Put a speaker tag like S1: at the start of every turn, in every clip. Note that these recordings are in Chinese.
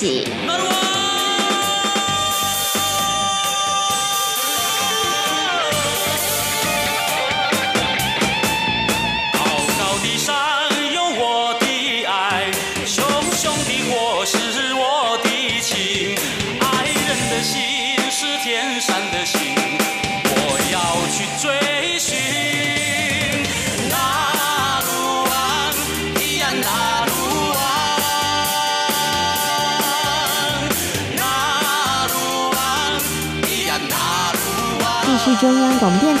S1: 不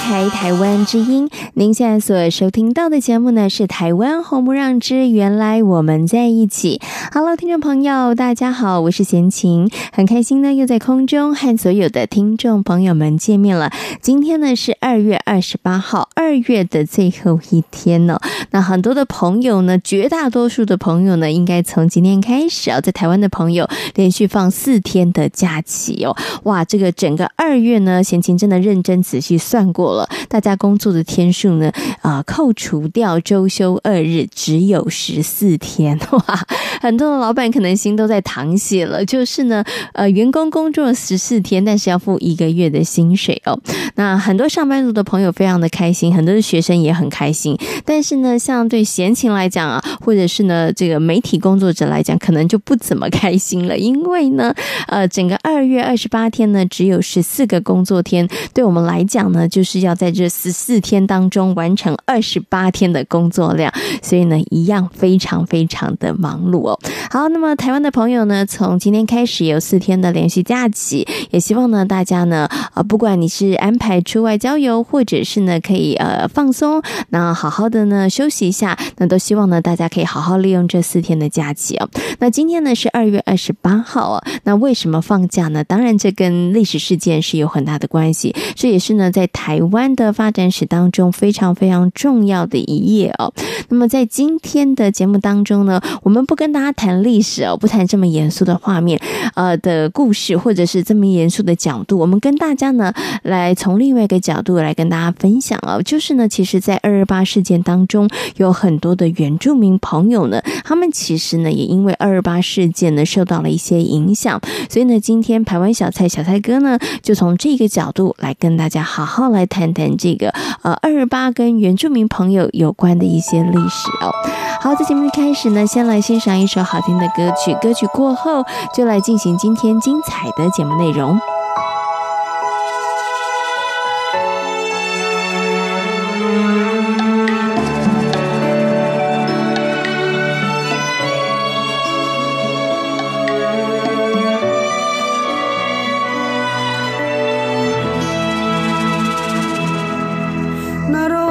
S2: 台台湾之音，您现在所收听到的节目呢是《台湾红不让之原来我们在一起》。Hello，听众朋友，大家好，我是贤琴，很开心呢又在空中和所有的听众朋友们见面了。今天呢是二月二十八号，二月的最后一天呢、那很多的朋友呢，绝大多数的朋友呢，应该从今天开始啊，在台湾的朋友连续放四天的假期哦。哇，这个整个二月呢，贤琴真的认真。仔细算过了，大家工作的天数呢，啊、扣除掉周休二日，只有十四天哇！很多老板可能心都在淌血了，就是呢，呃，员工工作十四天，但是要付一个月的薪水哦。那很多上班族的朋友非常的开心，很多的学生也很开心，但是呢，像对闲情来讲啊，或者是呢，这个媒体工作者来讲，可能就不怎么开心了，因为呢，呃，整个二月二十八天呢，只有十四个工作天，对我们。来讲呢，就是要在这十四天当中完成二十八天的工作量，所以呢，一样非常非常的忙碌哦。好，那么台湾的朋友呢，从今天开始有四天的连续假期，也希望呢大家呢，呃，不管你是安排出外郊游，或者是呢可以呃放松，那好好的呢休息一下，那都希望呢大家可以好好利用这四天的假期哦。那今天呢是二月二十八号哦，那为什么放假呢？当然这跟历史事件是有很大的关系，这也。是呢，在台湾的发展史当中非常非常重要的一页哦。那么在今天的节目当中呢，我们不跟大家谈历史哦，不谈这么严肃的画面，呃的故事，或者是这么严肃的角度，我们跟大家呢来从另外一个角度来跟大家分享哦，就是呢，其实，在二二八事件当中，有很多的原住民朋友呢，他们其实呢也因为二二八事件呢受到了一些影响，所以呢，今天排湾小菜小菜哥呢就从这个角度来跟大家。好好来谈谈这个呃二二八跟原住民朋友有关的一些历史哦。好，在节目一开始呢，先来欣赏一首好听的歌曲歌曲过后就来进行今天精彩的节目内容。
S3: 那种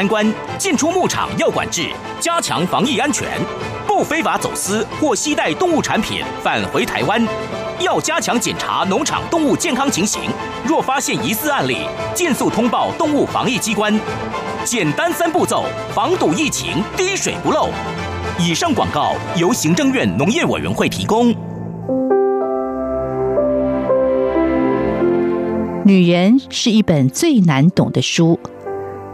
S3: 参观，进出牧场要管制，加强防疫安全，不非法走私或携带动物产品返回台湾，要加强检查农场动物健康情形。若发现疑似案例，尽速通报动物防疫机关。简单三步骤，防堵疫情，滴水不漏。以上广告由行政院农业委员会提供。
S4: 女人是一本最难懂的书。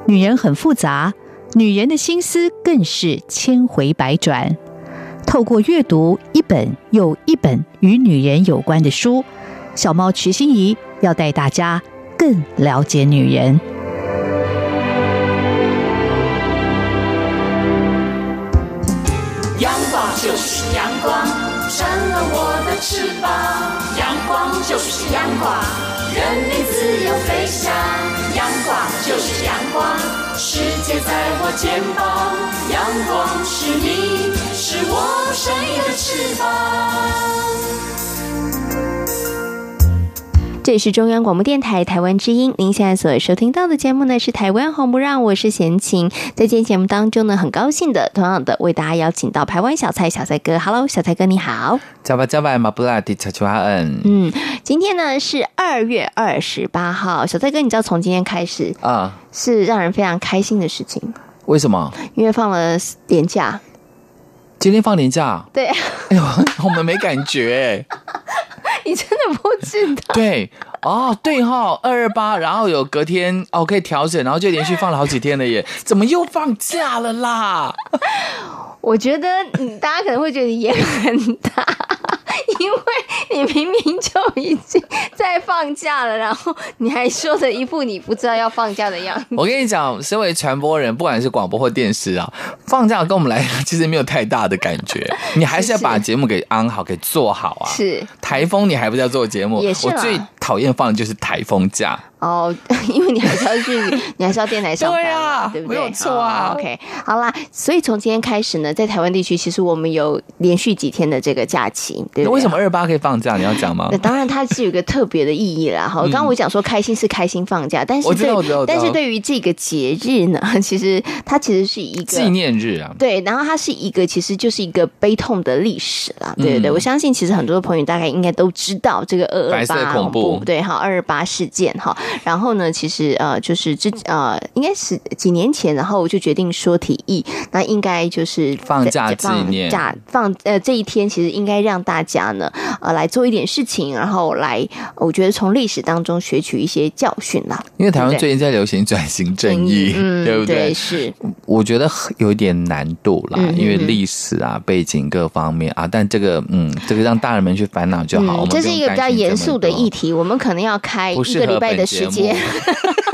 S4: 女人很复杂，女人的心思更是千回百转。透过阅读一本又一本与女人有关的书，小猫瞿欣怡要带大家更了解女人。
S5: 阳光就是阳光，闪了我的翅膀。阳光就是阳光，任你自由飞翔。我肩膀。阳光是你，是我生命的翅膀。
S2: 这里是中央广播电台台湾之音，您现在所收听到的节目呢是台湾红不让，我是贤琴。在今天节目当中呢，很高兴的，同样的为大家邀请到台湾小蔡小蔡哥，Hello，小蔡哥你好。
S6: 加巴加巴马布拉迪查丘哈恩。
S2: 嗯，今天呢是二月二十八号，小蔡哥，你知道从今天开始啊，是让人非常开心的事情。
S6: 为什么？
S2: 因为放了年假。
S6: 今天放年假？
S2: 对。
S6: 哎呦，我们没感觉。
S2: 你真的不知道？
S6: 对哦，对哈，二二八，然后有隔天哦可以调整，然后就连续放了好几天了耶，怎么又放假了啦？
S2: 我觉得大家可能会觉得也很大。因为你明明就已经在放假了，然后你还说的一副你不知道要放假的样子。
S6: 我跟你讲，身为传播人，不管是广播或电视啊，放假跟我们来讲其实没有太大的感觉。你还是要把节目给安好，给做好啊。
S2: 是
S6: 台风，你还不是要做节目？
S2: 也是。
S6: 我最讨厌放的就是台风假。
S2: 哦，因为你还是要去，你还是要电台上班，对啊，对不对？
S6: 没有错啊。
S2: Oh, OK，好啦，所以从今天开始呢，在台湾地区，其实我们有连续几天的这个假期，对不对？
S6: 为什么二八可以放假？你要讲吗？
S2: 那当然，它是有一个特别的意义啦。哈，刚刚我讲说开心是开心放假，但是对，但是对于这个节日呢，其实它其实是一个
S6: 纪念日啊。
S2: 对，然后它是一个，其实就是一个悲痛的历史啦。对对对，我相信其实很多的朋友大概应该都知道这个二二八恐怖，对哈，二二八事件哈。然后呢，其实呃，就是之呃，应该是几年前，然后我就决定说提议，那应该就是
S6: 放假纪念，
S2: 放假放呃这一天，其实应该让大家呢呃来做一点事情，然后来我觉得从历史当中学取一些教训啦。
S6: 因为台湾最近在流行转型正义，
S2: 嗯、
S6: 对不对？
S2: 对是，
S6: 我觉得有一点难度啦，
S2: 嗯、
S6: 因为历史啊、背景各方面啊，但这个嗯，这个让大人们去烦恼就好。
S2: 嗯、这是一个比较严肃的议题，我们可能要开一个礼拜的时间。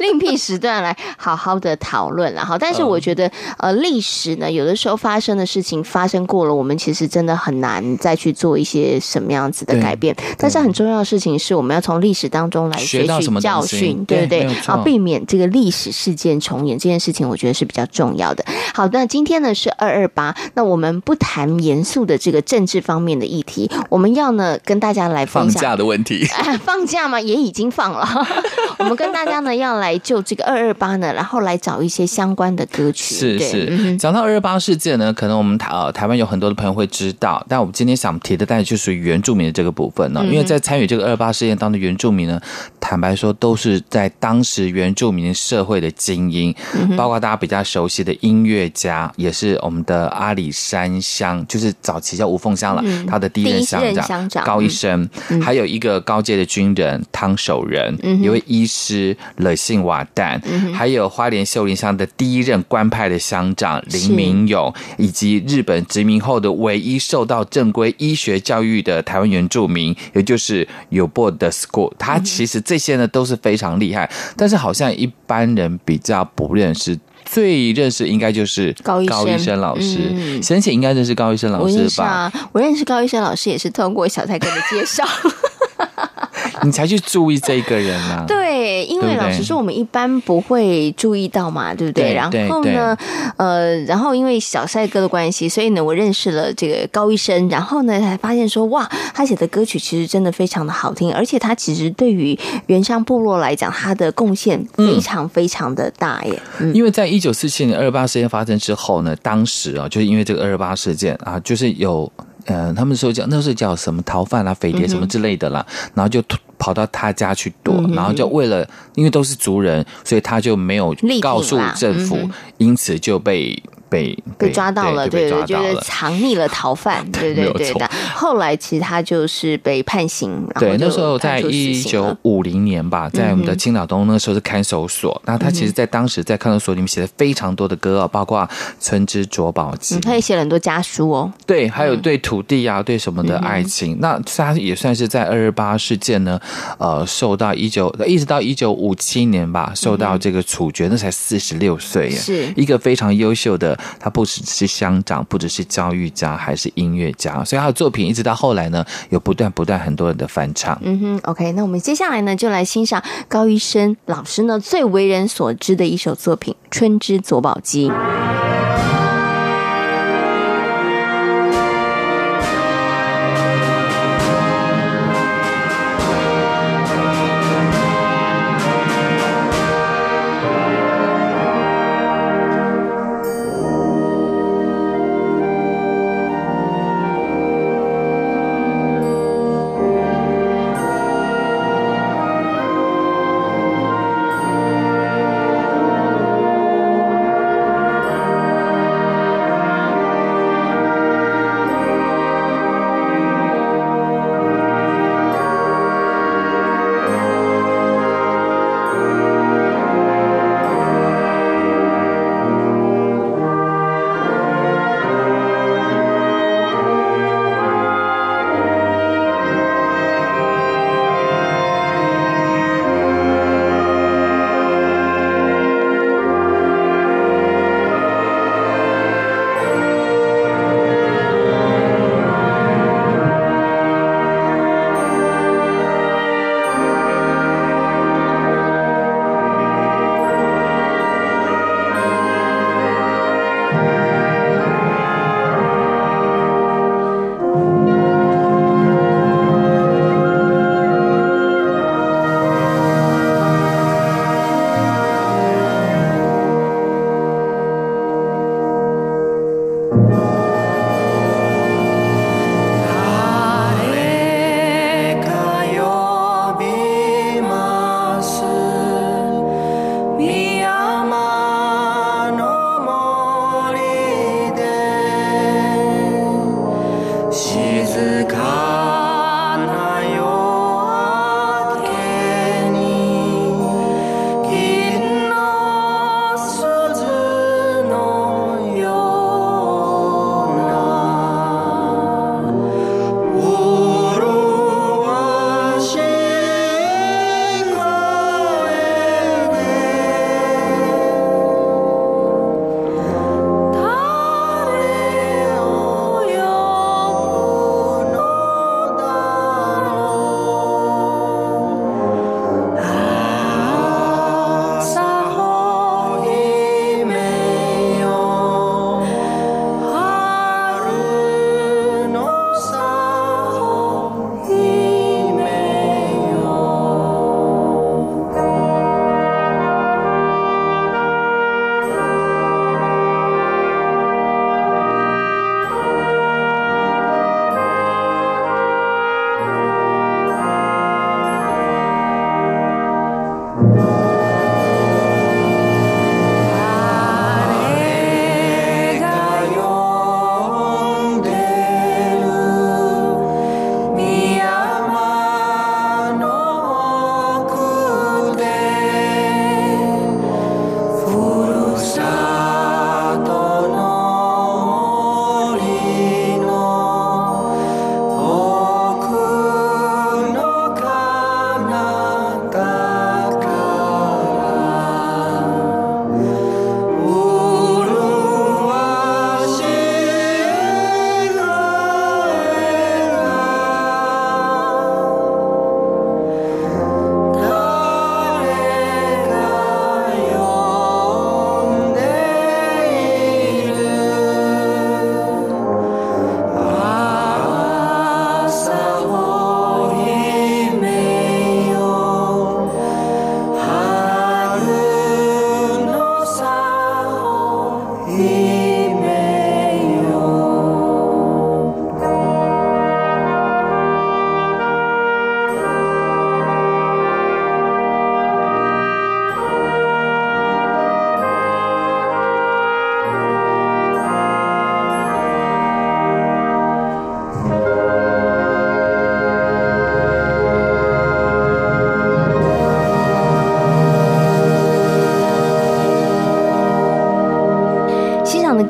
S2: 另辟时段来好好的讨论，然后，但是我觉得，呃，历史呢，有的时候发生的事情发生过了，我们其实真的很难再去做一些什么样子的改变。但是很重要的事情是，我们要从历史当中来学取教训，对不对？啊，避免这个历史事件重演这件事情，我觉得是比较重要的。好，那今天呢是二二八，那我们不谈严肃的这个政治方面的议题，我们要呢跟大家来分享
S6: 放假的问题。
S2: 哎，放假嘛，也已经放了。我们跟大家呢要来。来就这个二二八呢，然后来找一些相关的歌曲。
S6: 是是，嗯、讲到二二八事件呢，可能我们台呃台湾有很多的朋友会知道，但我们今天想提的，但就属于原住民的这个部分呢。因为在参与这个二二八事件当中的原住民呢，坦白说都是在当时原住民社会的精英，包括大家比较熟悉的音乐家，也是我们的阿里山乡，就是早期叫五凤乡了，他的第一任乡长，乡长。高一生，还有一个高阶的军人汤守仁，一位医师乐信。瓦旦，还有花莲秀林乡的第一任官派的乡长林明勇，以及日本殖民后的唯一受到正规医学教育的台湾原住民，也就是有波的 school。他其实这些呢都是非常厉害，但是好像一般人比较不认识，最认识应该就是高高一生老师。先前应该认识高医生老师吧？
S2: 我认识高医生老师也是通过小蔡哥的介绍。
S6: 你才去注意这个人啊？
S2: 对，因为老实说，我们一般不会注意到嘛，对不对？然后呢，呃，然后因为小帅哥的关系，所以呢，我认识了这个高医生，然后呢，才发现说，哇，他写的歌曲其实真的非常的好听，而且他其实对于原乡部落来讲，他的贡献非常非常的大耶。
S6: 嗯，因为在一九四七年二二八事件发生之后呢，当时啊，就是因为这个二二八事件啊，就是有。呃，他们说叫那时候叫什么逃犯啊、匪谍什么之类的啦，嗯、然后就跑到他家去躲，嗯、然后就为了因为都是族人，所以他就没有告诉政府，嗯、因此就被。被
S2: 被抓到了，对对，就是藏匿了逃犯，对对对的。后来其实他就是被判刑。
S6: 对，那时候在一九五零年吧，在我们的青岛东，那个时候是看守所。那他其实，在当时在看守所里面写了非常多的歌，包括《村之卓宝记》，
S2: 他也写了很多家书哦。
S6: 对，还有对土地啊，对什么的爱情。那他也算是在二二八事件呢，呃，受到一九一直到一九五七年吧，受到这个处决，那才四十六岁，是一个非常优秀的。他不只是乡长，不只是教育家，还是音乐家，所以他的作品一直到后来呢，有不断不断很多人的翻唱。
S2: 嗯哼，OK，那我们接下来呢，就来欣赏高医生老师呢最为人所知的一首作品《春之佐宝鸡》。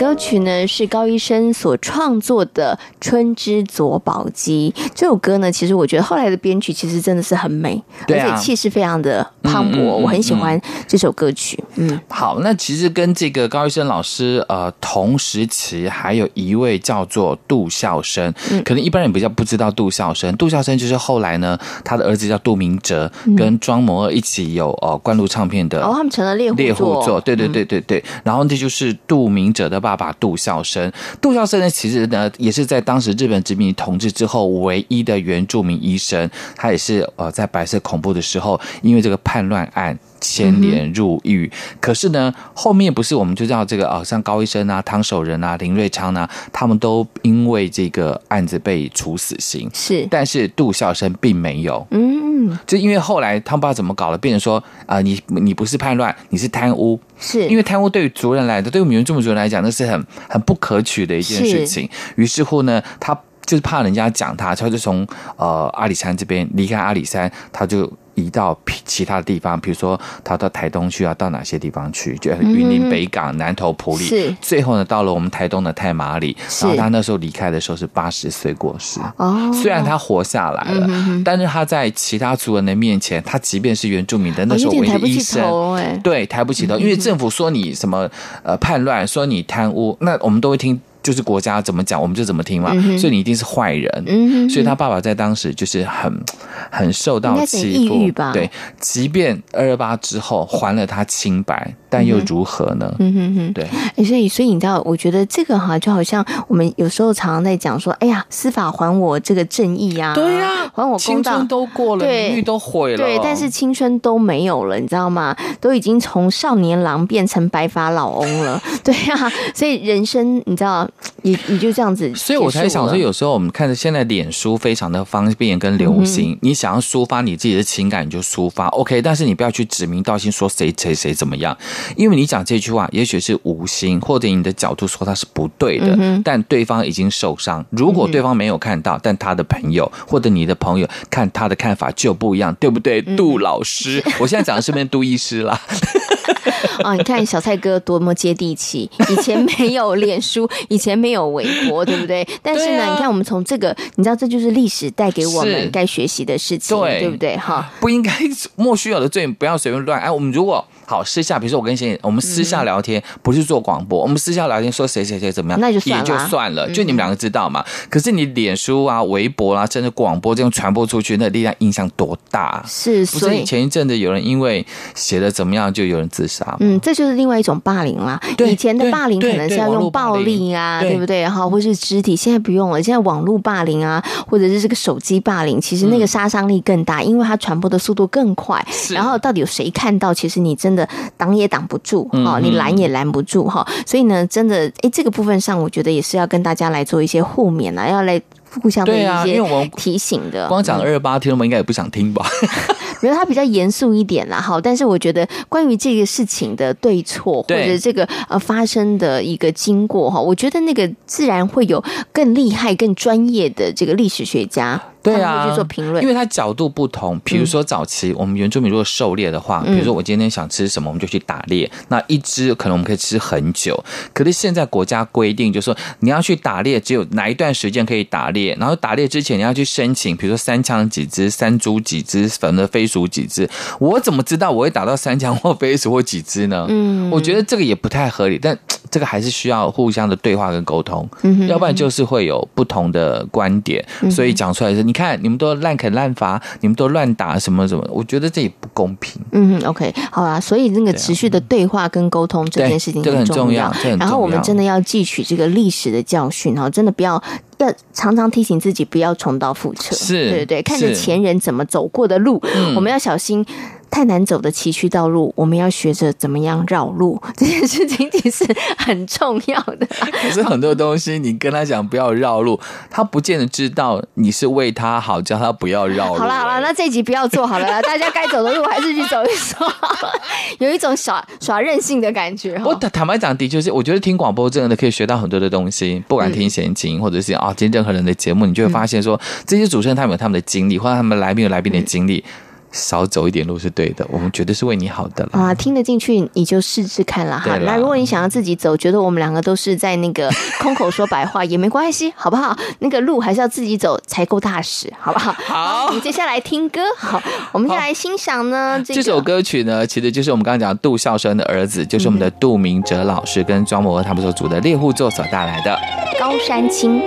S2: 歌曲呢是高医生所创作的《春之佐保姬》。这首歌呢，其实我觉得后来的编曲其实真的是很美，
S6: 啊、
S2: 而且气势非常的磅礴，嗯嗯嗯嗯、我很喜欢这首歌曲。嗯，
S6: 好，那其实跟这个高医生老师呃同时期还有一位叫做杜孝生，嗯、可能一般人比较不知道杜孝生。杜孝生就是后来呢，他的儿子叫杜明哲，嗯、跟庄摩尔一起有呃关录唱片的，
S2: 哦，他们成了猎
S6: 猎户座，对对对对对。嗯、然后这就是杜明哲的爸爸爸杜孝生。杜孝生呢，其实呢也是在当时日本殖民统治之后唯一的原住民医生，他也是呃在白色恐怖的时候，因为这个叛乱案。牵连入狱，嗯、可是呢，后面不是我们就知道这个啊，像高医生啊、汤守仁啊、林瑞昌啊，他们都因为这个案子被处死刑。
S2: 是，
S6: 但是杜孝生并没有。
S2: 嗯，
S6: 就因为后来他们不知道怎么搞了，变成说啊、呃，你你不是叛乱，你是贪污。
S2: 是
S6: 因为贪污对于族人来的，对于原住民族人来讲，那是很很不可取的一件事情。于是乎呢，他就是怕人家讲他，他就从呃阿里山这边离开阿里山，他就。移到其他的地方，比如说逃到台东去啊，到哪些地方去？就云林北港、南投埔里，是最后呢，到了我们台东的太麻里。然后他那时候离开的时候是八十岁过世。哦，虽然他活下来了，嗯、哼但是他在其他族人的面前，他即便是原住民的，那时候唯一的医生，对，抬不起头，因为政府说你什么呃叛乱，说你贪污，那我们都会听。就是国家怎么讲，我们就怎么听嘛。嗯、所以你一定是坏人。所以他爸爸在当时就是很很受到欺负。对，即便二二八之后还了他清白，但又如何呢？嗯哼哼。对。
S2: 所以，所以你知道，我觉得这个哈，就好像我们有时候常常在讲说，哎呀，司法还我这个正义呀、啊，
S6: 对呀、啊，
S2: 还我公道，
S6: 青春都过了，名誉都毁了，
S2: 对，但是青春都没有了，你知道吗？都已经从少年郎变成白发老翁了。对呀、啊，所以人生，你知道。你你就这样子，
S6: 所以我才想说，有时候我们看着现在脸书非常的方便跟流行，嗯、你想要抒发你自己的情感，你就抒发，OK，但是你不要去指名道姓说谁谁谁怎么样，因为你讲这句话，也许是无心，或者你的角度说他是不对的，嗯、但对方已经受伤。如果对方没有看到，但他的朋友或者你的朋友看他的看法就不一样，对不对？嗯、杜老师，我现在讲的是不是杜医师啦？
S2: 啊、哦，你看小蔡哥多么接地气，以前没有脸书，以前没有微博，对不对？但是呢，啊、你看我们从这个，你知道这就是历史带给我们该学习的事情，对，对不对？哈，
S6: 不应该 莫须有的罪，不要随便乱。哎，我们如果。好，私下比如说我跟贤，我们私下聊天，嗯、不是做广播，我们私下聊天说谁谁谁怎么样，
S2: 那就算了，
S6: 也就算了，就你们两个知道嘛。嗯、可是你脸书啊、微博啊，甚至广播这种传播出去，那力量影响多大？
S2: 是，所以
S6: 不是前一阵子有人因为写的怎么样，就有人自杀。
S2: 嗯，这就是另外一种霸凌啦。对以前的霸凌可能是要用暴力啊，对，对不对？哈，或是肢体，现在不用了，现在网络霸凌啊，或者是这个手机霸凌，其实那个杀伤力更大，嗯、因为它传播的速度更快。然后到底有谁看到？其实你真的挡也挡。不住哈，你拦也拦不住哈，所以呢，真的，哎，这个部分上，我觉得也是要跟大家来做一些互勉啊，要来互相的一些提醒的。
S6: 光讲二二八，听众们应该也不想听吧？
S2: 没有，他比较严肃一点啦，好，但是我觉得关于这个事情的对错，或者这个呃发生的一个经过哈，我觉得那个自然会有更厉害、更专业的这个历史学家。对啊，去做评论，
S6: 因为它角度不同。比如说早期我们原住民如果狩猎的话，嗯、比如说我今天想吃什么，我们就去打猎。那一只可能我们可以吃很久。可是现在国家规定，就是说你要去打猎，只有哪一段时间可以打猎。然后打猎之前你要去申请，比如说三枪几只，三猪几只，反正飞鼠几只。我怎么知道我会打到三枪或飞鼠或几只呢？嗯，我觉得这个也不太合理。但这个还是需要互相的对话跟沟通，嗯，要不然就是会有不同的观点。所以讲出来是。你看，你们都滥砍滥伐，你们都乱打什么什么，我觉得这也不公平。
S2: 嗯，OK，好啊。所以那个持续的对话跟沟通这件事情很重要。然后我们真的要汲取这个历史的教训，哈，真的不要要常常提醒自己不要重蹈覆辙。是，对对对，看着前人怎么走过的路，我们要小心。太难走的崎岖道路，我们要学着怎么样绕路。这件事情其实很重要的。
S6: 可是很多东西，你跟他讲不要绕路，他不见得知道你是为他好，叫他不要绕路。
S2: 好了好了，那这集不要做好了啦，大家该走的路还是去走一走。有一种耍耍任性的感觉。
S6: 我坦白讲，的确是，我觉得听广播真的可以学到很多的东西。不管听闲情，或者是啊听任何人的节目，你就会发现说，这些主持人他们有他们的经历，或者他们来宾有来宾的经历。少走一点路是对的，我们绝对是为你好的了
S1: 啊！听得进去你就试试看了哈。那如果你想要自己走，觉得我们两个都是在那个 空口说白话也没关系，好不好？那个路还是要自己走才够踏实，好不好？
S6: 好，
S1: 我们接下来听歌。好，我们先来欣赏呢、
S6: 这首歌曲呢，其实就是我们刚刚讲杜孝生的儿子，就是我们的杜明哲老师跟庄摩他们所组的猎户座所带来的《
S1: 高山青》。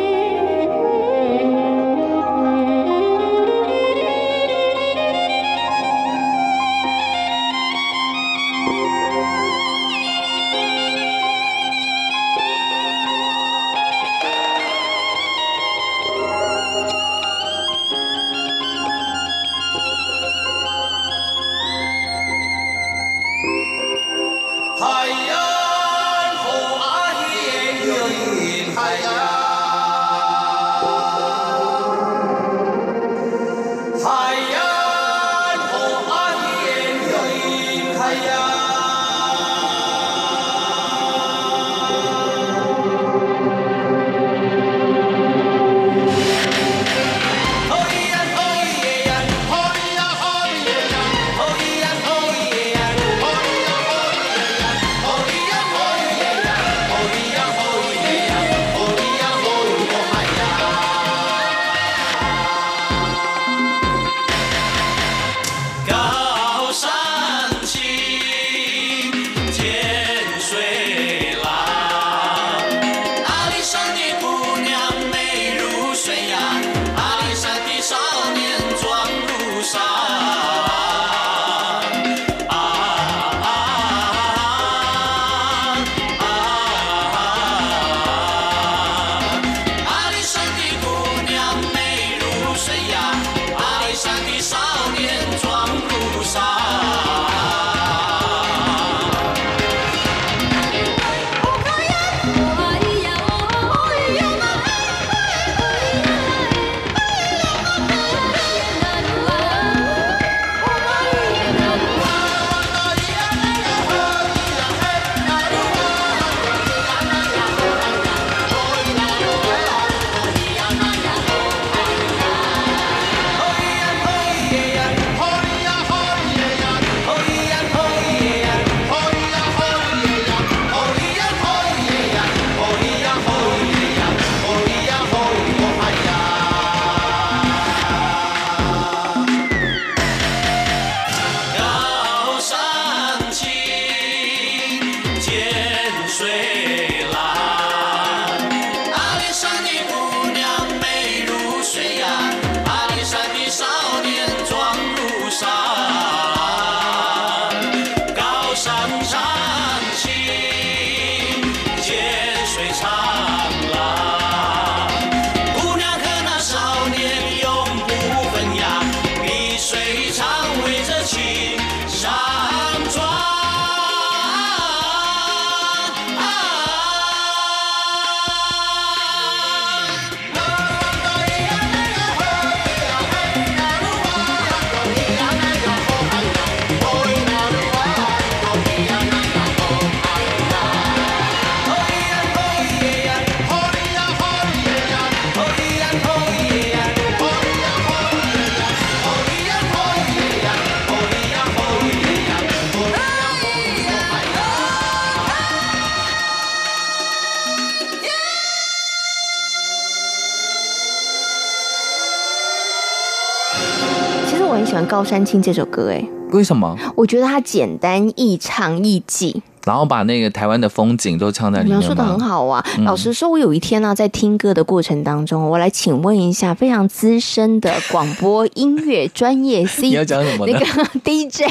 S1: 高山青这首歌，哎，
S6: 为什么？
S1: 我觉得它简单易唱易记。
S6: 然后把那个台湾的风景都唱在里面，描
S1: 述的很好啊。嗯、老实说，我有一天呢、啊，在听歌的过程当中，我来请问一下非常资深的广播音乐专业 C，你
S6: 要讲什么？
S1: 那个 DJ，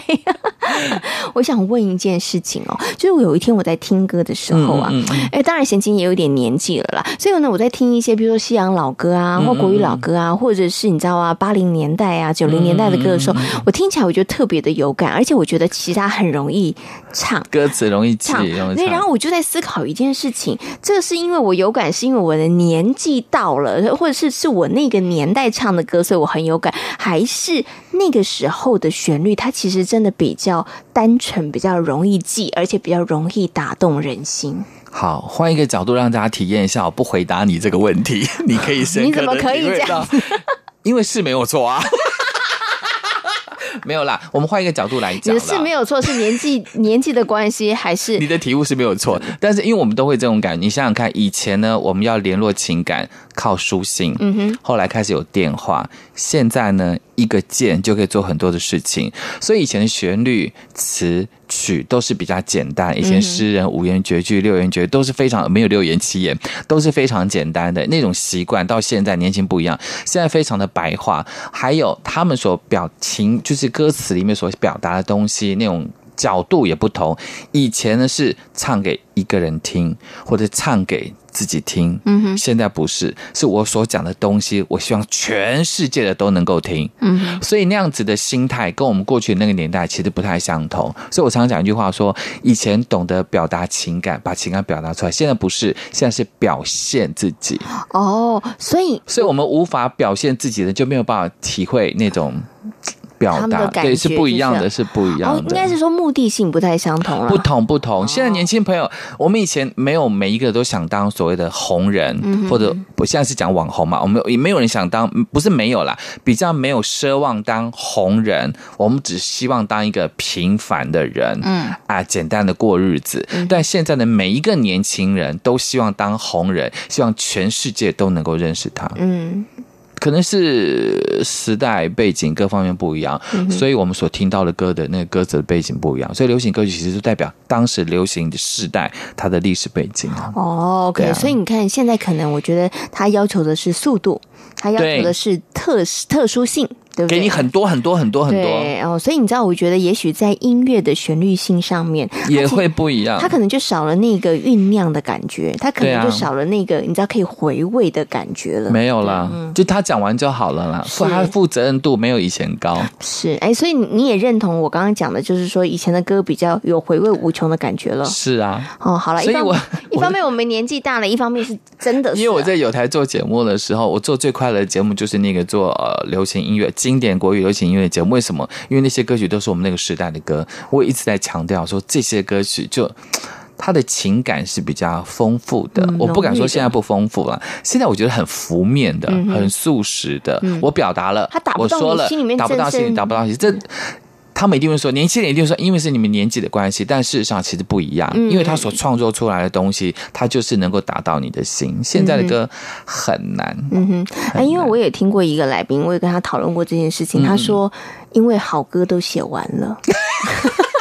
S1: 我想问一件事情哦，就是我有一天我在听歌的时候啊，哎、嗯嗯嗯，当然贤琴也有点年纪了啦，所以呢，我在听一些比如说西洋老歌啊，或国语老歌啊，或者是你知道啊，八零年代啊、九零年代的歌的时候，我听起来我觉得特别的有感，而且我觉得其他很容易唱
S6: 歌词容易。
S1: 唱，对，然后我就在思考一件事情，这个是因为我有感，是因为我的年纪到了，或者是是我那个年代唱的歌，所以我很有感，还是那个时候的旋律，它其实真的比较单纯，比较容易记，而且比较容易打动人心。
S6: 好，换一个角度让大家体验一下，我不回答你这个问题，你可以深刻的体会到，
S1: 你怎么可以这样？
S6: 因为是没有错啊。没有啦，我们换一个角度来讲，
S2: 你是没有错，是年纪 年纪的关系，还是？
S6: 你的体悟是没有错，但是因为我们都会这种感觉，你想想看，以前呢，我们要联络情感靠书信，嗯哼，后来开始有电话，现在呢，一个键就可以做很多的事情，所以以前的旋律词曲都是比较简单，以前诗人五言绝句、六言绝都是非常没有六言七言，都是非常简单的。那种习惯，到现在年轻不一样，现在非常的白话，还有他们所表情，就是歌词里面所表达的东西那种。角度也不同，以前呢是唱给一个人听，或者唱给自己听，嗯哼，现在不是，是我所讲的东西，我希望全世界的都能够听，嗯哼，所以那样子的心态跟我们过去那个年代其实不太相同，所以我常常讲一句话说，以前懂得表达情感，把情感表达出来，现在不是，现在是表现自己，
S2: 哦，所以，
S6: 所以我们无法表现自己的，就没有办法体会那种。表达对是不一样的，是不一样的。哦，
S2: 应该是说目的性不太相同了。
S6: 不同不同。现在年轻朋友，我们以前没有每一个都想当所谓的红人，或者我现在是讲网红嘛，我们也没有人想当，不是没有啦，比较没有奢望当红人，我们只希望当一个平凡的人，嗯啊，简单的过日子。但现在的每一个年轻人都希望当红人，希望全世界都能够认识他。嗯。可能是时代背景各方面不一样，嗯、所以我们所听到的歌的那个歌词的背景不一样，所以流行歌曲其实就代表当时流行的时代它的历史背景。
S2: 哦，OK，啊，所以你看现在可能我觉得它要求的是速度，它要求的是特特殊性。对不对？
S6: 给你很多很多很多很多，
S2: 对哦，所以你知道，我觉得也许在音乐的旋律性上面
S6: 也会不一样，
S2: 它可能就少了那个酝酿的感觉，它可能就少了那个你知道可以回味的感觉了。
S6: 没有啦，嗯、就他讲完就好了啦，负他负责任度没有以前高。
S2: 是哎，所以你也认同我刚刚讲的，就是说以前的歌比较有回味无穷的感觉了。
S6: 是啊，
S2: 哦，好了，所以我 一方面我们年纪大了，一方面是真的是、啊，
S6: 因为我在有台做节目的时候，我做最快乐的节目就是那个做呃流行音乐经典国语流行。音乐节目为什么？因为那些歌曲都是我们那个时代的歌。我一直在强调说，这些歌曲就他的情感是比较丰富的。嗯、我不敢说现在不丰富了，现在我觉得很浮面的，嗯、很素食的。嗯、我表达了，我说了，打不到心里，打不到心里。这他们一定会说，年轻人一定会说，因为是你们年纪的关系。但事实上其实不一样，嗯、因为他所创作出来的东西，他就是能够打到你的心。现在的歌很难。嗯哼，
S2: 哎，因为我也听过一个来宾，我也跟他讨论过这件事情。嗯、他说，因为好歌都写完了。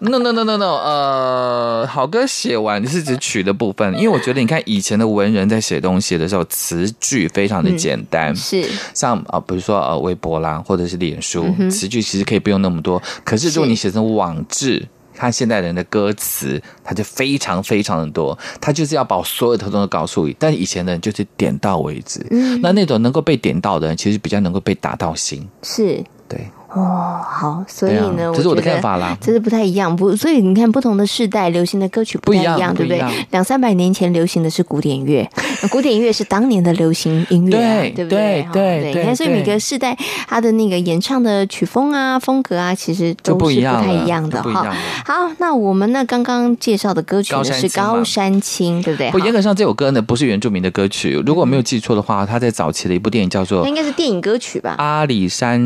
S6: No no no no no，呃，好歌写完，你是指曲的部分，因为我觉得你看以前的文人在写东西的时候，词句非常的简单，嗯、是。像啊、呃，比如说呃，微博啦，或者是脸书，词、句其实可以不用那么多，可是如果你写成网志，是看现代人的歌词，它就非常非常的多，它就是要把所有的都告诉你，但是以前的人就是点到为止，嗯，那那种能够被点到的人，其实比较能够被打到心，
S2: 是。
S6: 对。
S2: 哦，好，所以呢，
S6: 这是我的看法啦，
S2: 这是不太一样，不，所以你看，不同的世代流行的歌曲不太一样，对不对？两三百年前流行的是古典乐，古典乐是当年的流行音乐，对，对不对？对，对，你看，所以每个世代他的那个演唱的曲风啊、风格啊，其实都是不太一样的哈。好，那我们呢刚刚介绍的歌曲呢是《高山青》，对不对？
S6: 不，严格上这首歌呢不是原住民的歌曲，如果没有记错的话，他在早期的一部电影叫做，
S2: 它应该是电影歌曲吧，《
S6: 阿里山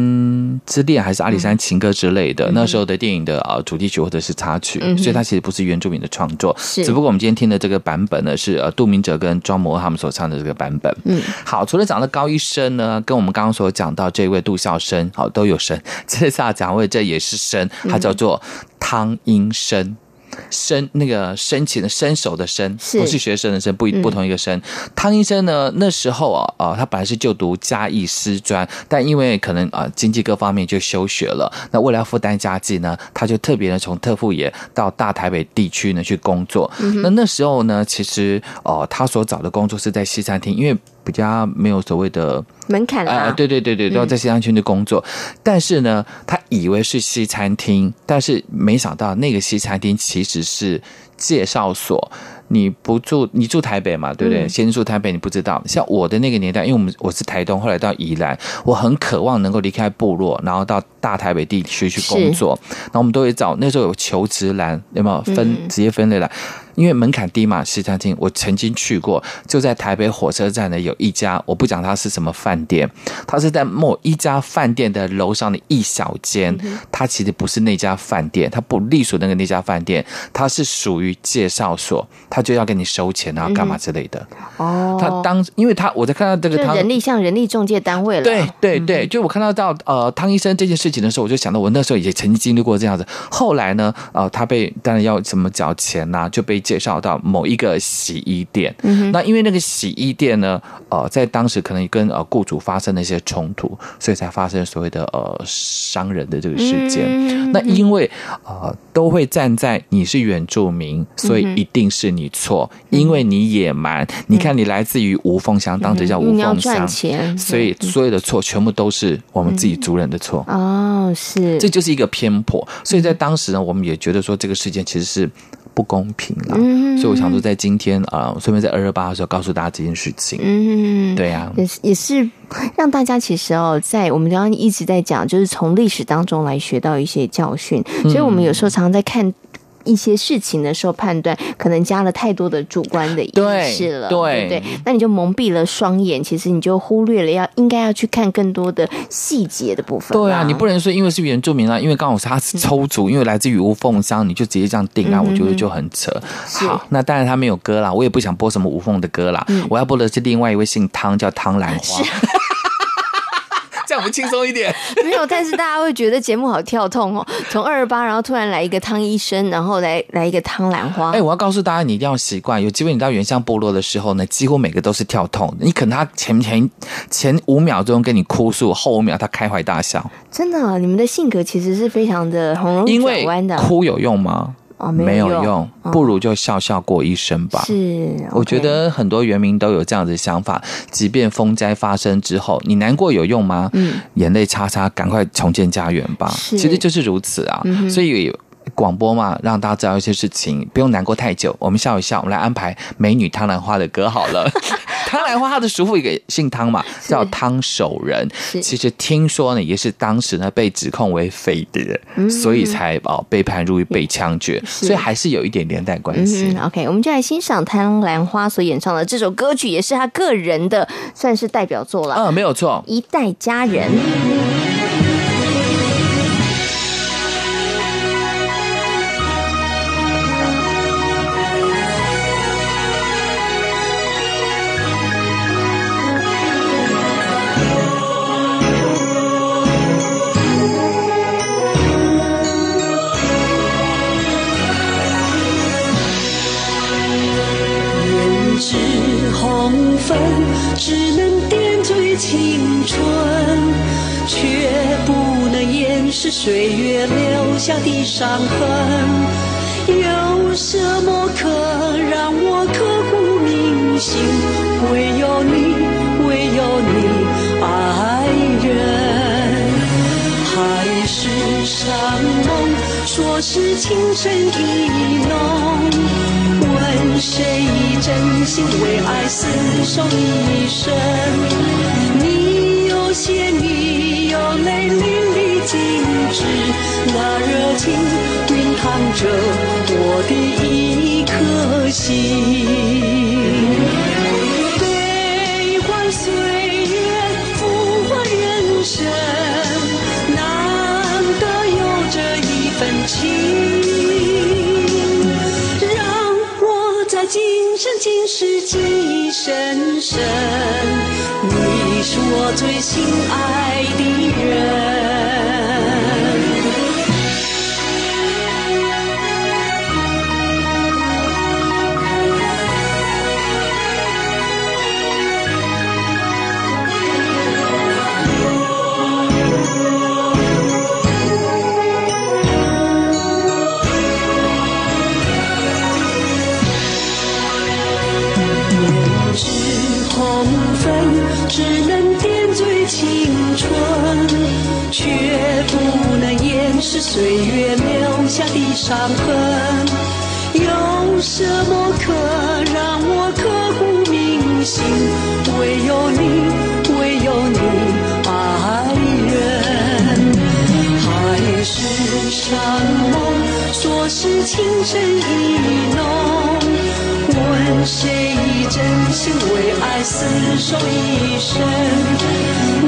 S6: 之恋》。还是阿里山情歌之类的，嗯、那时候的电影的啊主题曲或者是插曲，嗯、所以它其实不是原住民的创作，是。只不过我们今天听的这个版本呢是呃杜明哲跟庄摩他们所唱的这个版本。嗯，好，除了讲到高一生呢，跟我们刚刚所讲到这位杜孝生，好都有生，这下讲位这也是生，他叫做汤英伸。伸那个申请的伸手的伸，不是学生的生，不不同一个生。汤医生呢，那时候啊啊，他本来是就读嘉义师专，但因为可能啊经济各方面就休学了。那为了要负担家计呢，他就特别的从特富野到大台北地区呢去工作。那那时候呢，其实哦，他所找的工作是在西餐厅，因为。比较没有所谓的
S2: 门槛啊、
S6: 呃，对对对对，都要在西餐厅去工作。嗯、但是呢，他以为是西餐厅，但是没想到那个西餐厅其实是介绍所。你不住，你住台北嘛，对不对？嗯、先住台北，你不知道。像我的那个年代，因为我们我是台东，后来到宜兰，我很渴望能够离开部落，然后到大台北地区去工作。然后我们都会找那时候有求职栏，有没有分职业分类栏？嗯因为门槛低嘛，西餐厅我曾经去过，就在台北火车站的，有一家，我不讲它是什么饭店，它是在某一家饭店的楼上的一小间，它其实不是那家饭店，它不隶属那个那家饭店，它是属于介绍所，他就要给你收钱啊，干嘛之类的。
S2: 哦，
S6: 他当，因为他我在看到这个汤
S2: 人力像人力中介单位了，
S6: 对对对，就我看到到呃汤医生这件事情的时候，我就想到我那时候也曾经经历过这样子，后来呢，呃，他被当然要什么缴钱呐、啊，就被介绍到某一个洗衣店。嗯，那因为那个洗衣店呢，呃，在当时可能跟呃雇主发生了一些冲突，所以才发生所谓的呃伤人的这个事件。嗯、那因为呃都会站在你是原住民，所以一定是你错，嗯、因为你野蛮。你看你来自于无缝乡，当时叫无缝乡，所以所有的错全部都是我们自己族人的错。
S2: 哦，是，
S6: 这就是一个偏颇。所以在当时呢，我们也觉得说这个事件其实是。不公平了，嗯、所以我想说，在今天啊，顺、呃、便在二二八的时候告诉大家这件事情。嗯，对呀、啊，
S2: 也是也是让大家其实哦，在我们刚刚一直在讲，就是从历史当中来学到一些教训。所以我们有时候常常在看。一些事情的时候，判断可能加了太多的主观的意识了，对，对，对，那你就蒙蔽了双眼，其实你就忽略了要应该要去看更多的细节的部分。
S6: 对啊，你不能说因为是原住民啊，因为刚好是他是抽族，嗯、因为来自于无缝乡，你就直接这样定啊，嗯、我觉得就很扯。好，那当然他没有歌啦，我也不想播什么无缝的歌啦，嗯、我要播的是另外一位姓汤叫汤兰花。这样我们轻松一点，
S2: 没有，但是大家会觉得节目好跳痛哦。从二二八，然后突然来一个汤医生，然后来来一个汤兰花。
S6: 哎，我要告诉大家，你一定要习惯。有机会你到原乡部落的时候呢，几乎每个都是跳痛。你可能他前前前五秒钟跟你哭诉，后五秒他开怀大笑。
S2: 真的，你们的性格其实是非常的红容转弯的。
S6: 哭有用吗？
S2: 哦，没有用，
S6: 不如就笑笑过一生吧。
S2: 是，okay，
S6: 我觉得很多原民都有这样子的想法。即便风灾发生之后，你难过有用吗？嗯，眼泪擦擦，赶快重建家园吧。是，其实就是如此啊。嗯、所以广播嘛，让大家知道一些事情，不用难过太久。我们笑一笑，我们来安排美女汤兰花的歌好了。汤兰花，她的叔父也给姓汤嘛，叫汤守仁。其实听说呢，也是当时呢被指控为匪谍，嗯、所以才哦被判入狱被枪决，所以还是有一点连带关系。
S2: 嗯、OK，我们就来欣赏汤兰花所演唱的这首歌曲，也是他个人的算是代表作了。
S6: 嗯，没有错，
S2: 一代佳人。
S7: 岁月留下的伤痕。有什么可让我刻骨铭心？唯有你，唯有你，爱人。海誓山盟，说是情深意浓。问谁真心为爱厮守一生？你有血，你有泪，静止，那热情熨烫着我的一颗心。悲欢岁月，浮华人生，难得有这一份情。让我在今生今世记忆深深，你是我最心爱的心为爱厮守一生？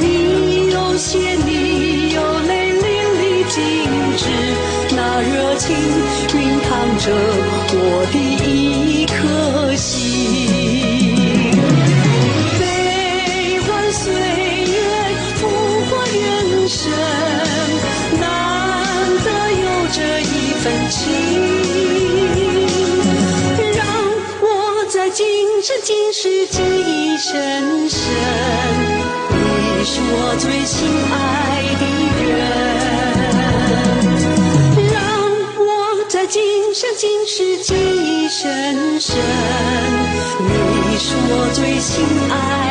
S7: 你有血，你有泪，淋漓尽致，那热情熨烫着我的今世记忆深深，你是我最心爱的人。让我在今生今世记忆深深，你是我最心
S2: 爱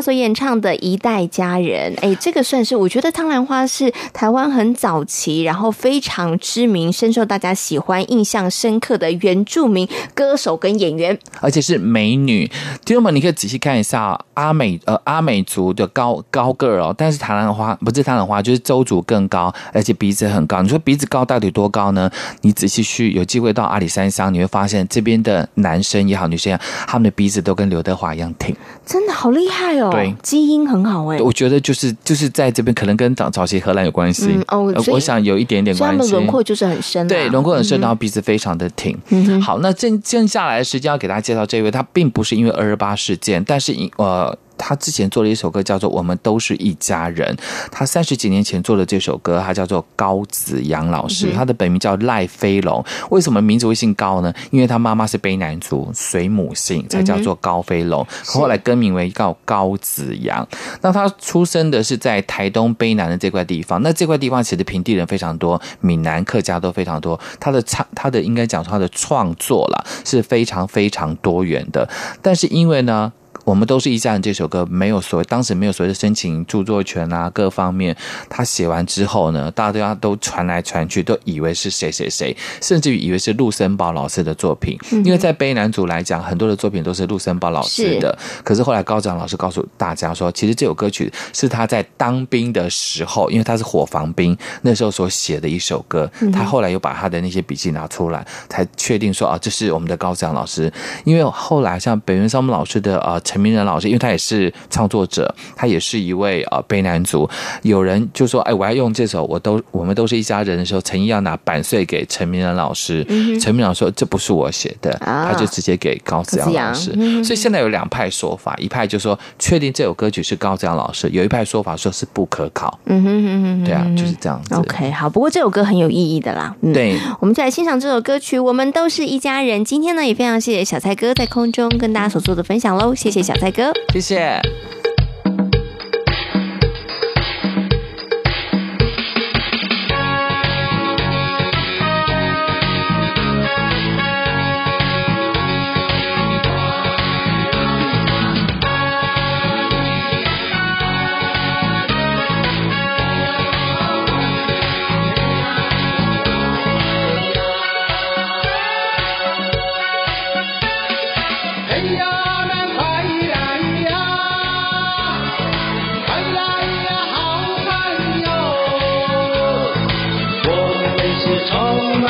S2: 花所演唱的《一代佳人》。哎，这个算是我觉得汤兰花是台湾很早期，然后非常知名、深受大家喜欢、印象深刻的原住民歌手跟演员，
S6: 而且是美女。听众们，你可以仔细看一下阿美呃阿美族的高高个儿哦，但是唐兰花不是唐兰花，就是周族更高，而且鼻子很高。你说鼻子高到底多高呢？你仔细去有机会到阿里山乡，你会发现这边的男生也好，女生也好，他们的鼻子都跟刘德华一样挺，
S2: 真的。好厉害哦！对，基因很好哎。
S6: 我觉得就是就是在这边，可能跟早早期荷兰有关系。嗯哦，我想有一点点关系。他们
S2: 轮廓就是很深，
S6: 对，轮廓很深，然后鼻子非常的挺。嗯，好，那接接下来的时间要给大家介绍这位，他并不是因为二二八事件，但是因呃。他之前做了一首歌，叫做《我们都是一家人》。他三十几年前做的这首歌，他叫做高子阳老师，他的本名叫赖飞龙。为什么名字会姓高呢？因为他妈妈是卑南族，随母姓才叫做高飞龙。后来更名为叫高子阳。那他出生的是在台东卑南的这块地方。那这块地方其实平地人非常多，闽南客家都非常多。他的唱，他的应该讲他的创作啦是非常非常多元的。但是因为呢。我们都是一家人。这首歌没有所谓，当时没有所谓的申请著作权啊，各方面。他写完之后呢，大家都传来传去，都以为是谁谁谁，甚至于以为是陆森堡老师的作品。嗯、因为在卑南族来讲，很多的作品都是陆森堡老师的。是可是后来高子扬老师告诉大家说，其实这首歌曲是他在当兵的时候，因为他是火防兵，那时候所写的一首歌。他后来又把他的那些笔记拿出来，才确定说啊，这是我们的高子扬老师。因为后来像北原桑木老师的呃。陈明仁老师，因为他也是创作者，他也是一位呃悲男族。有人就说：“哎，我要用这首，我都我们都是一家人的时候，陈毅要拿版税给陈明仁老师。嗯、陈明仁老师说这不是我写的，啊、他就直接给高子阳老师。嗯、所以现在有两派说法，一派就说确定这首歌曲是高子阳老师，有一派说法说是不可考。嗯哼哼哼，对啊，就是这样子。
S2: OK，好，不过这首歌很有意义的啦。嗯、
S6: 对，
S2: 我们再来欣赏这首歌曲。我们都是一家人。今天呢，也非常谢谢小蔡哥在空中跟大家所做的分享喽，谢谢。小蔡哥，
S5: 谢
S8: 谢。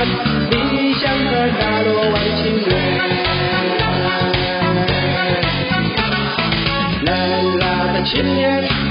S8: 你像个大罗外情人，啦啦的情人。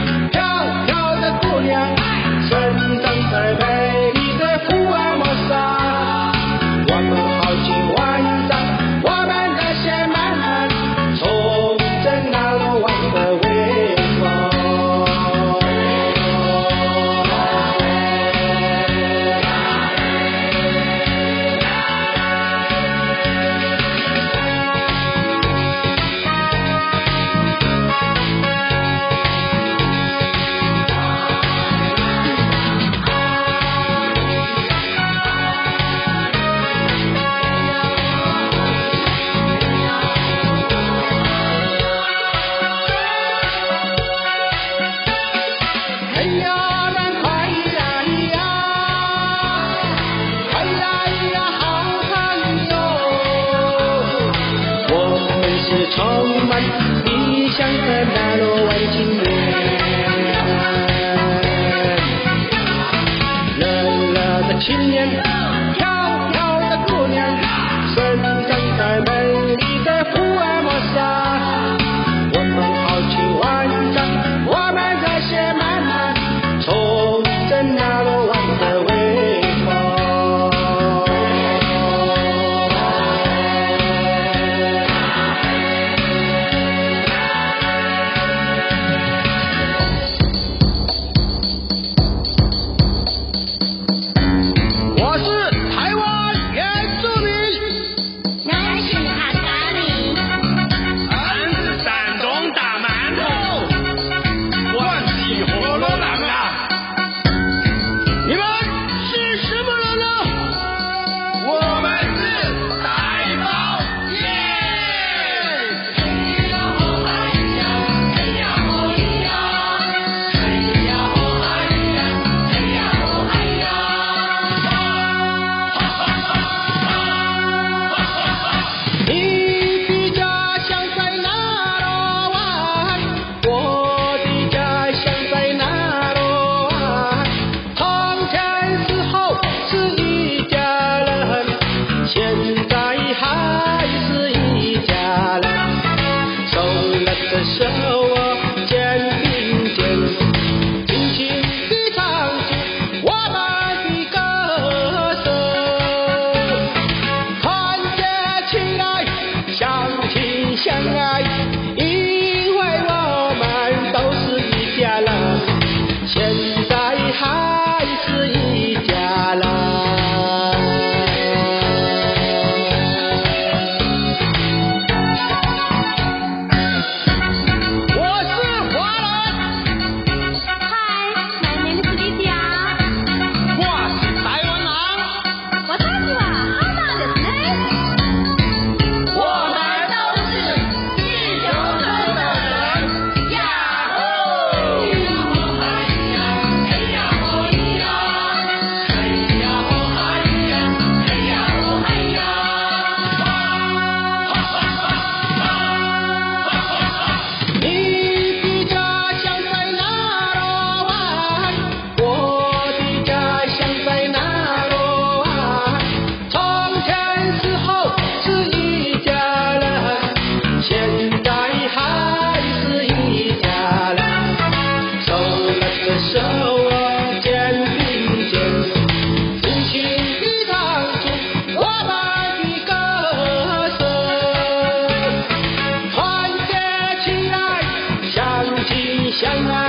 S8: 相爱。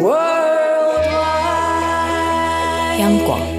S5: RTI，Worldwide。
S9: 央广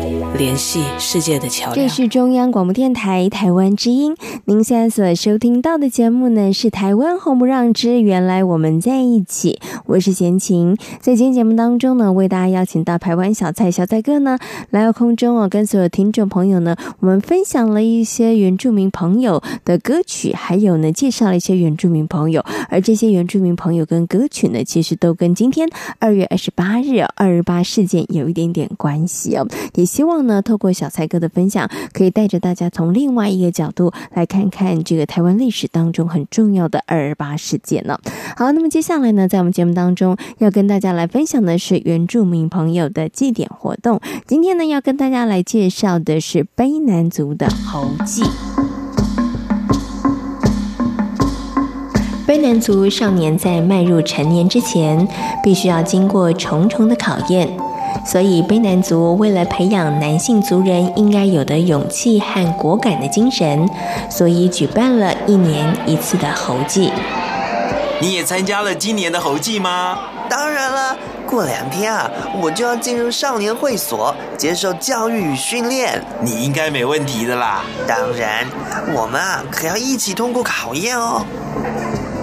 S9: 联系世界的桥梁。
S2: 这是中央广播电台台湾之音。您现在所收听到的节目呢，是台湾红不让之原来我们在一起，我是贤琴。在今天节目当中呢，为大家邀请到台湾小蔡小蔡哥呢来到空中哦，跟所有听众朋友呢，我们分享了一些原住民朋友的歌曲，还有呢介绍了一些原住民朋友，而这些原住民朋友跟歌曲呢，其实都跟今天二月二十八日二十八事件有一点点关系哦。也希望呢，透过小蔡哥的分享，可以带着大家从另外一个角度来。看看这个台湾历史当中很重要的二二八事件呢。好，那么接下来呢，在我们节目当中要跟大家来分享的是原住民朋友的祭典活动。今天呢，要跟大家来介绍的是卑南族的猴祭。卑南族少年在迈入成年之前，必须要经过重重的考验。所以，卑南族为了培养男性族人应该有的勇气和果敢的精神，所以举办了一年一次的猴祭。
S10: 你也参加了今年的猴祭吗？
S11: 当然了，过两天啊，我就要进入少年会所接受教育与训练。
S10: 你应该没问题的啦。
S11: 当然，我们啊可要一起通过考验哦。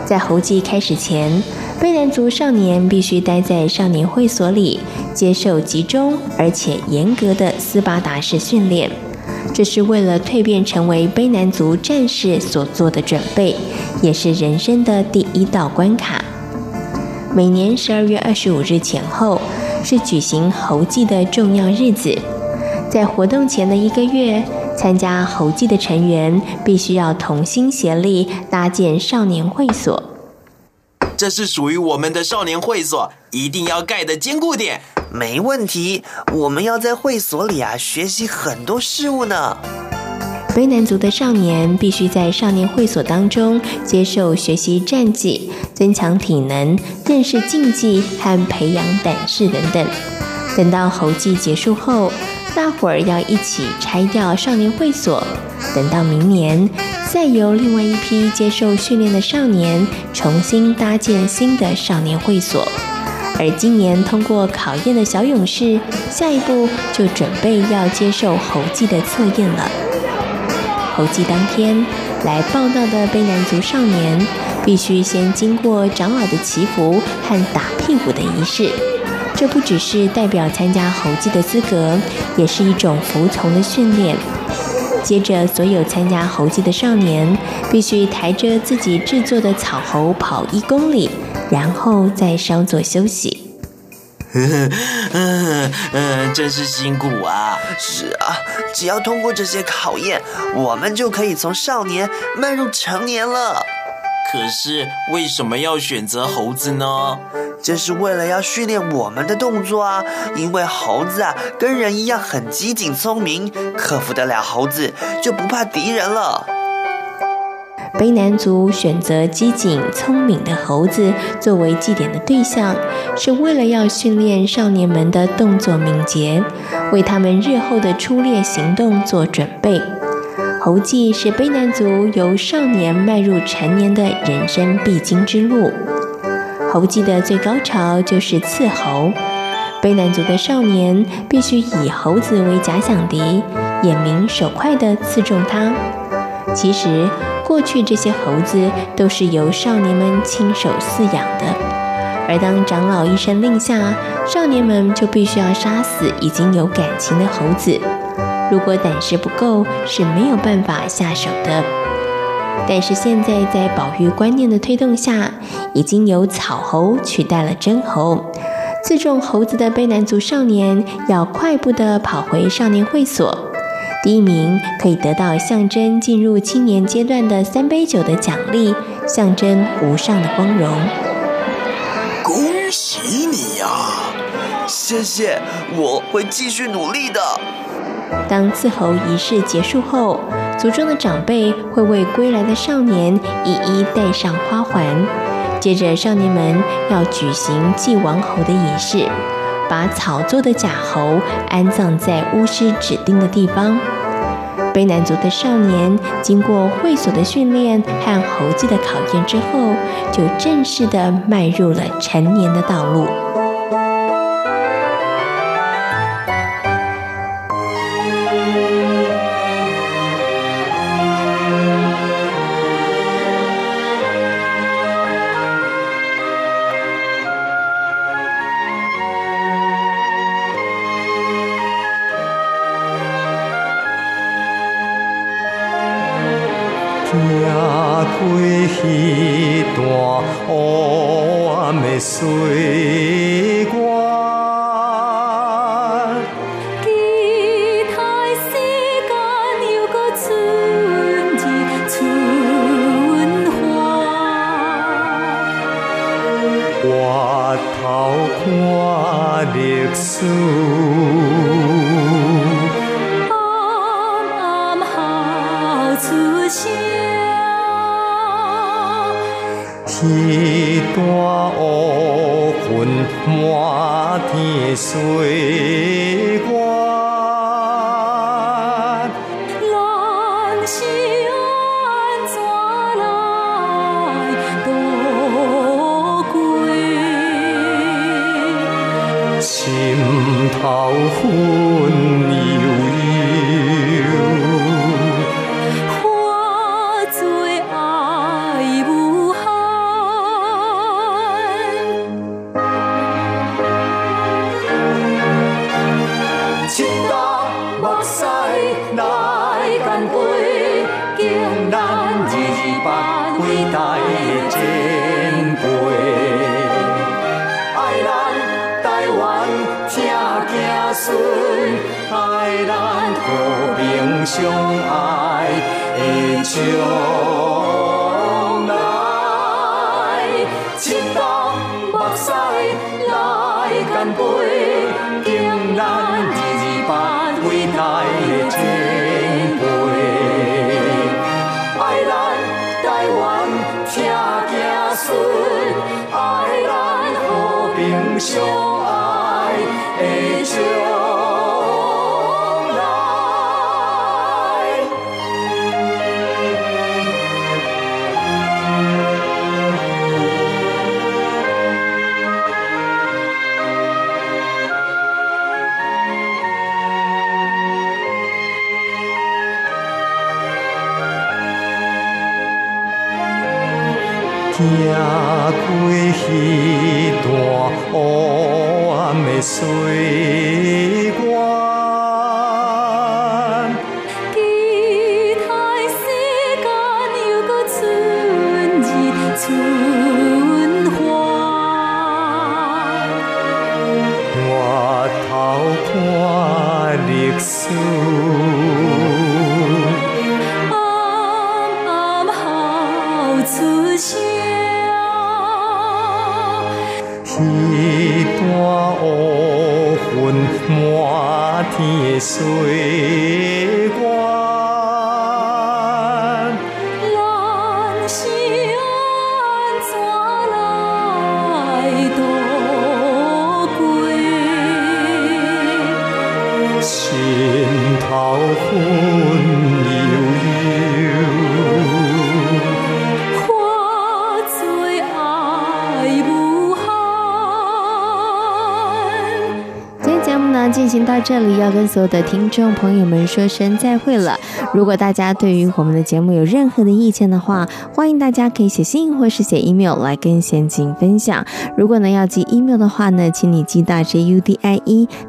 S2: 在猴祭开始前，卑南族少年必须待在少年会所里，接受集中而且严格的斯巴达式训练。这是为了蜕变成为卑南族战士所做的准备，也是人生的第一道关卡。每年十二月二十五日前后是举行猴祭的重要日子，在活动前的一个月，参加猴祭的成员必须要同心协力搭建少年会所。
S10: 这是属于我们的少年会所，一定要盖得坚固点。
S11: 没问题，我们要在会所里啊学习很多事物呢。
S2: 卑南族的少年必须在少年会所当中接受学习战技、增强体能、认识竞技和培养胆识等等。等到猴祭结束后，大伙儿要一起拆掉少年会所，等到明年。再由另外一批接受训练的少年重新搭建新的少年会所，而今年通过考验的小勇士，下一步就准备要接受猴祭的测验了。猴祭当天来报到的卑南族少年，必须先经过长老的祈福和打屁股的仪式，这不只是代表参加猴祭的资格，也是一种服从的训练。接着，所有参加猴祭的少年必须抬着自己制作的草猴跑一公里，然后再稍作休息。
S10: 嗯嗯嗯，真是辛苦啊！
S11: 是啊，只要通过这些考验，我们就可以从少年迈入成年了。
S10: 可是为什么要选择猴子呢？
S11: 这是为了要训练我们的动作啊！因为猴子啊，跟人一样很机警聪明，克服得了猴子就不怕敌人了。
S12: 卑南族选择机警聪明的猴子作为祭典的对象，是为了要训练少年们的动作敏捷，为他们日后的出猎行动做准备。猴祭是卑南族由少年迈入成年的人生必经之路。猴祭的最高潮就是刺猴，卑南族的少年必须以猴子为假想敌，眼明手快地刺中它。其实，过去这些猴子都是由少年们亲手饲养的，而当长老一声令下，少年们就必须要杀死已经有感情的猴子。如果胆识不够，是没有办法下手的。但是现在，在保育观念的推动下，已经由草猴取代了真猴。刺中猴子的卑南族少年要快步地跑回少年会所，第一名可以得到象征进入青年阶段的三杯酒的奖励，象征无上的光荣。
S11: 恭喜你呀！谢谢，我会继续努力的。
S12: 当刺猴仪式结束后，族中的长辈会为归来的少年一一戴上花环。接着，少年们要举行祭王侯的仪式，把草做的假猴安葬在巫师指定的地方。卑南族的少年经过会所的训练和猴祭的考验之后，就正式的迈入了成年的道路。
S13: 心
S2: 头花。这里，要跟所有的听众朋友们说声再会了。如果大家对于我们的节目有任何的意见的话，欢迎大家可以写信或是写 email 来跟贤景分享。如果呢要寄 email 的话呢，请你寄到 judie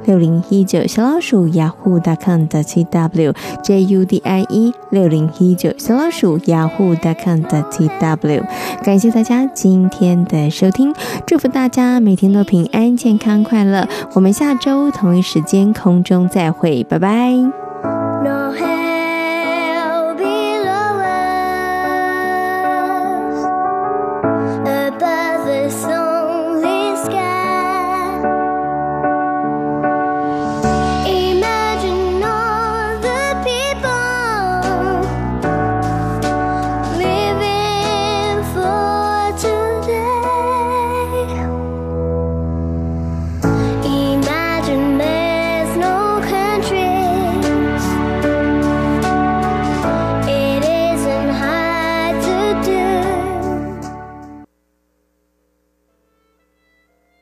S2: 六零一九小老鼠 yahoo.com 的 tw judie 六零一九小老鼠 yahoo.com 的 tw。感谢大家今天的收听，祝福大家每天都平安、健康、快乐。我们下周同一时间空中再会，拜拜。